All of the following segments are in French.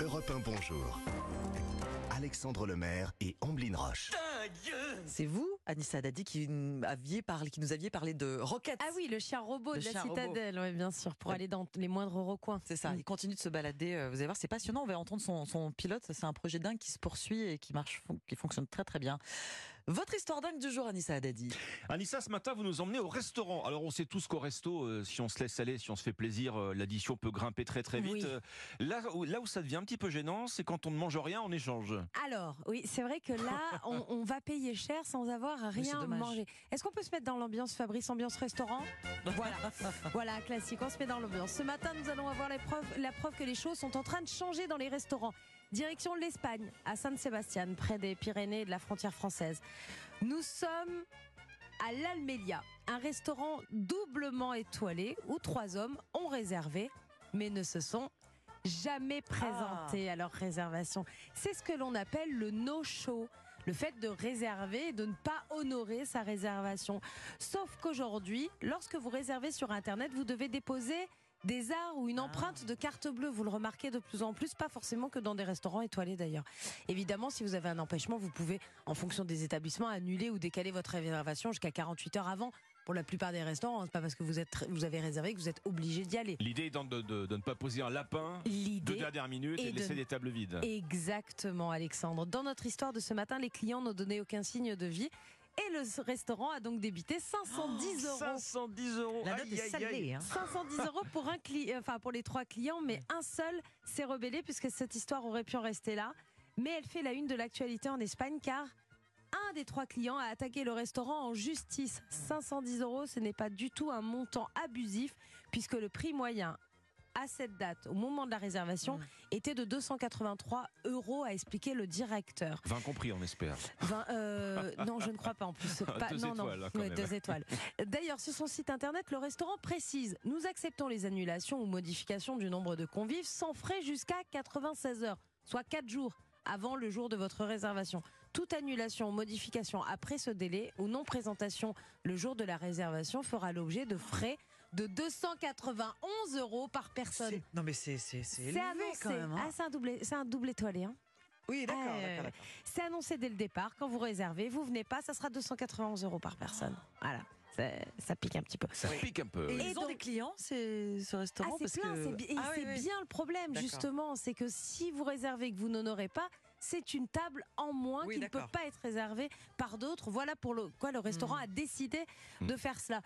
Europe 1 Bonjour. Alexandre Lemaire et Amblin Roche. C'est vous, Anissa Dadi, qui, nous aviez parlé, qui nous aviez parlé de Rocket. Ah oui, le chien robot Le de la citadelle, ouais, bien sûr, pour Ouais. aller dans les moindres recoins. C'est ça, il continue de se balader. euh, Vous allez voir, c'est passionnant. On va entendre son, son pilote. C'est un projet dingue qui se poursuit et qui marche, qui fonctionne très très bien. Votre histoire dingue du jour, Anissa Dadi. Anissa, ce matin, vous nous emmenez au restaurant. Alors, on sait tous qu'au resto, euh, si on se laisse aller, si on se fait plaisir, euh, l'addition peut grimper très très vite. Oui. Euh, là, où, là où ça devient un petit peu gênant, c'est quand on ne mange rien en échange. Alors, oui, c'est vrai que là, on, on va payer cher sans avoir Oui, rien dommage. mangé. Est-ce qu'on peut se mettre dans l'ambiance Fabrice, ambiance restaurant? Voilà, voilà, classique, on se met dans l'ambiance. Ce matin, nous allons avoir la preuve que les choses sont en train de changer dans les restaurants. Direction l'Espagne, à San Sébastien, près des Pyrénées et de la frontière française. Nous sommes à l'Almelia, un restaurant doublement étoilé où trois hommes ont réservé, mais ne se sont jamais présentés à leur réservation. C'est ce que l'on appelle le no-show. Le fait de réserver et de ne pas honorer sa réservation. Sauf qu'aujourd'hui, lorsque vous réservez sur Internet, vous devez déposer des arts ou une empreinte de carte bleue. Vous le remarquez de plus en plus, pas forcément que dans des restaurants étoilés d'ailleurs. Évidemment, si vous avez un empêchement, vous pouvez, en fonction des établissements, annuler ou décaler votre réservation jusqu'à 48 heures avant. Pour la plupart des restaurants, c'est pas parce que vous, êtes, vous avez réservé que vous êtes obligé d'y aller. L'idée étant de, de- de ne pas poser un lapin de dernière minute et, de laisser de- des tables vides. Exactement, Alexandre. Dans notre histoire de ce matin, les clients n'ont donné aucun signe de vie. Et le restaurant a donc débité 510 euros. 510 euros. La note Aïe, est aïe, aïe. salée. hein. 510 euros pour un cli- enfin pour les trois clients, mais un seul s'est rebellé puisque cette histoire aurait pu en rester là. Mais elle fait la une de l'actualité en Espagne car un des trois clients a attaqué le restaurant en justice. 510 euros, ce n'est pas du tout un montant abusif puisque le prix moyen à cette date, au moment de la réservation, était de 283 euros, a expliqué le directeur. 20 compris, on espère. Euh, non, je ne crois pas en plus. Pas- Deux non, non. étoiles, hein, quand Ouais, même. deux étoiles. D'ailleurs, sur son site internet, le restaurant précise Nous acceptons les annulations ou modifications du nombre de convives sans frais jusqu'à 96 heures, soit 4 jours avant le jour de votre réservation. Toute annulation ou modification après ce délai ou non présentation le jour de la réservation fera l'objet de frais de 291 euros par personne. C'est- Non mais c'est c'est c'est C'est élevé annoncé. quand même. hein. Ah, c'est un double, c'est un double étoilé. Hein. oui, d'accord, Ah. C'est annoncé dès le départ. Quand vous réservez, vous venez pas, ça sera 291 euros par personne. Voilà, ça, ça pique un petit peu. Ça pique un peu. Et, ils ont donc- des clients, c'est ce Ah, restaurant c'est parce plein, que c'est Ah, oui, c'est bien le problème justement, c'est que si vous réservez et que vous n'honorez pas, c'est une table en moins Oui, qui ne peut pas être réservée par d'autres. Voilà pour le, quoi le restaurant Hmm. a décidé de faire cela.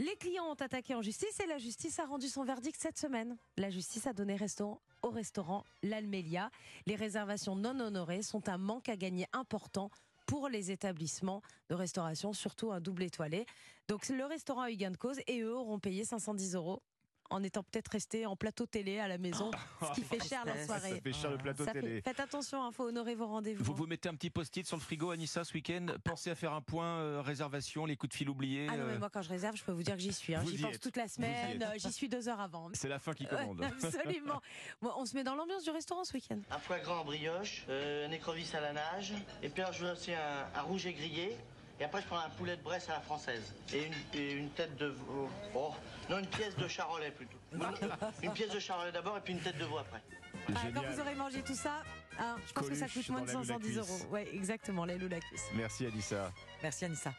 Les clients ont attaqué en justice et la justice a rendu son verdict cette semaine. La justice a donné restaurant au restaurant L'Almelia. Les réservations non honorées sont un manque à gagner important pour les établissements de restauration, surtout un double étoilé. Donc le restaurant a eu gain de cause et eux auront payé 510 euros en étant peut-être restés en plateau télé à la maison, ce qui fait cher la soirée. Ça fait cher le plateau Ça fait- télé. Faites attention, il faut honorer vos rendez-vous. Vous vous mettez un petit post-it sur le frigo, Anissa, ce week-end. Pensez à faire un point euh, réservation, les coups de fil oubliés. Ah non, mais euh, moi quand je réserve, je peux vous dire que j'y suis. hein. J'y pense êtes. toute la semaine, euh, j'y suis deux heures avant. C'est la fin qui Ouais, commande. absolument. Moi, on se met dans l'ambiance du restaurant ce week-end. un foie gras en brioche, euh, un écrevisse à la nage, et puis je veux aussi un, un rouget grillé, et après je prends un poulet de Bresse à la française, et une, et une tête de veau, oh, non une pièce de charolais plutôt. Une, pièce de charolais d'abord, et puis une tête de veau après. Ah, quand vous aurez mangé tout ça, hein, je pense que ça coûte moins de dans la 510 Lula cuisse. euros. Ouais, exactement, les loups la cuisse. Merci, Anissa. Merci Anissa.